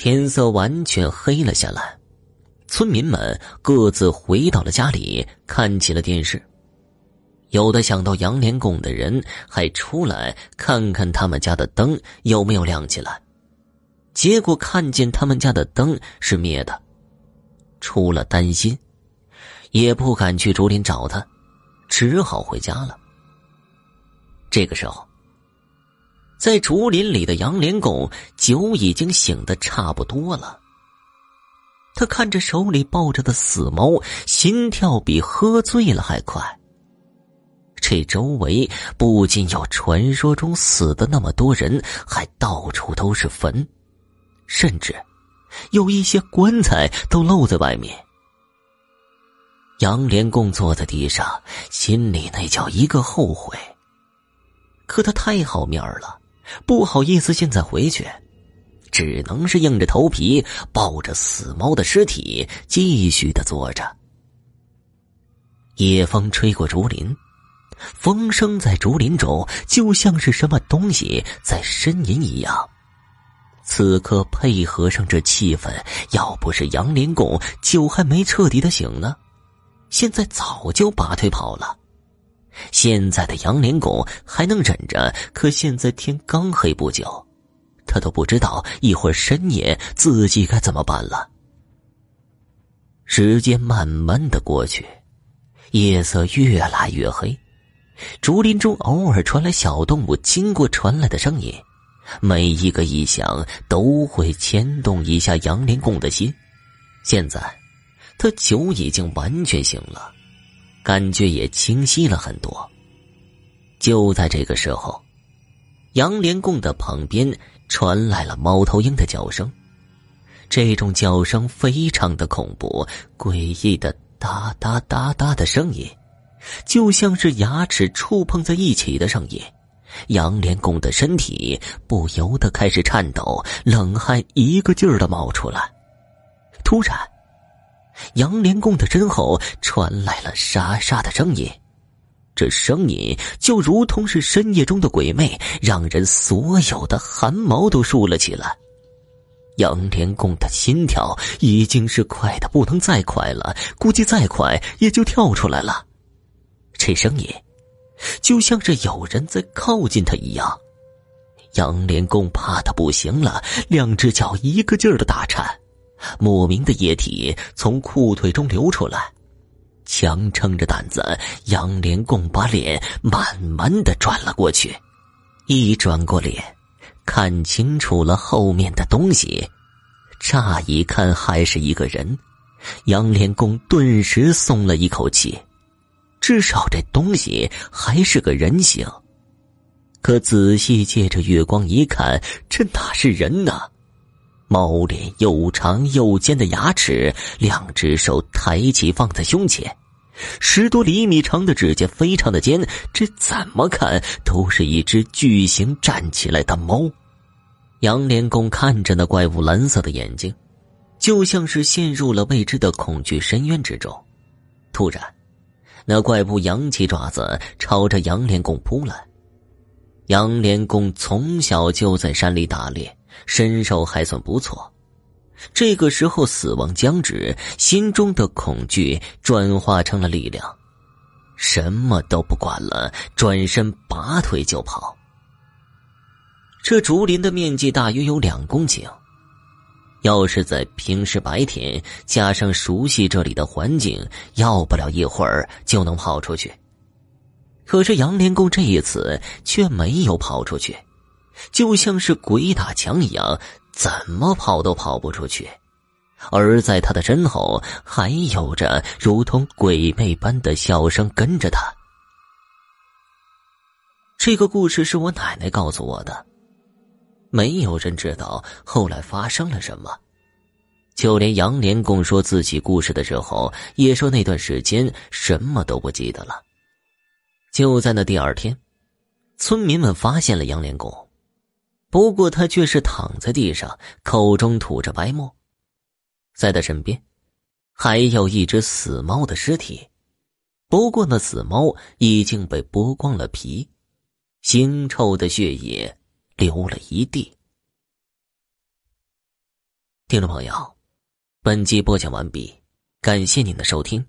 天色完全黑了下来，村民们各自回到了家里，看起了电视。有的想到杨连拱的人还出来看看他们家的灯有没有亮起来，结果看见他们家的灯是灭的，出了担心，也不敢去竹林找他，只好回家了。这个时候，在竹林里的杨连贡酒已经醒得差不多了，他看着手里抱着的死猫，心跳比喝醉了还快。这周围不仅有传说中死的那么多人，还到处都是坟，甚至有一些棺材都露在外面。杨连贡坐在地上，心里那叫一个后悔。可他太好面了，不好意思现在回去，只能是硬着头皮抱着死猫的尸体继续的坐着。夜风吹过竹林。风声在竹林中，就像是什么东西在呻吟一样。此刻配合上这气氛，要不是杨连贡酒还没彻底的醒呢，现在早就拔腿跑了。现在的杨连拱还能忍着，可现在天刚黑不久，他都不知道一会儿深夜自己该怎么办了。时间慢慢的过去，夜色越来越黑。竹林中偶尔传来小动物经过传来的声音，每一个异响都会牵动一下杨连贡的心。现在，他酒已经完全醒了，感觉也清晰了很多。就在这个时候，杨连贡的旁边传来了猫头鹰的叫声，这种叫声非常的恐怖，诡异的哒哒哒哒的声音。就像是牙齿触碰在一起的声音，杨连贡的身体不由得开始颤抖，冷汗一个劲儿的冒出来。突然，杨连贡的身后传来了沙沙的声音，这声音就如同是深夜中的鬼魅，让人所有的汗毛都竖了起来。杨连贡的心跳已经是快的不能再快了，估计再快也就跳出来了。这声音，就像是有人在靠近他一样。杨连贡怕的不行了，两只脚一个劲儿的打颤，莫名的液体从裤腿中流出来。强撑着胆子，杨连贡把脸慢慢的转了过去。一转过脸，看清楚了后面的东西，乍一看还是一个人。杨连贡顿时松了一口气。至少这东西还是个人形，可仔细借着月光一看，这哪是人呢？猫脸又长又尖的牙齿，两只手抬起放在胸前，十多厘米长的指甲非常的尖，这怎么看都是一只巨型站起来的猫。杨连贡看着那怪物蓝色的眼睛，就像是陷入了未知的恐惧深渊之中。突然。那怪物扬起爪子，朝着杨连贡扑来。杨连贡从小就在山里打猎，身手还算不错。这个时候死亡将至，心中的恐惧转化成了力量，什么都不管了，转身拔腿就跑。这竹林的面积大约有两公顷。要是在平时白天，加上熟悉这里的环境，要不了一会儿就能跑出去。可是杨连贡这一次却没有跑出去，就像是鬼打墙一样，怎么跑都跑不出去。而在他的身后，还有着如同鬼魅般的笑声跟着他。这个故事是我奶奶告诉我的。没有人知道后来发生了什么，就连杨连共说自己故事的时候，也说那段时间什么都不记得了。就在那第二天，村民们发现了杨连共，不过他却是躺在地上，口中吐着白沫，在他身边，还有一只死猫的尸体，不过那死猫已经被剥光了皮，腥臭的血液。流了一地。听众朋友，本集播讲完毕，感谢您的收听。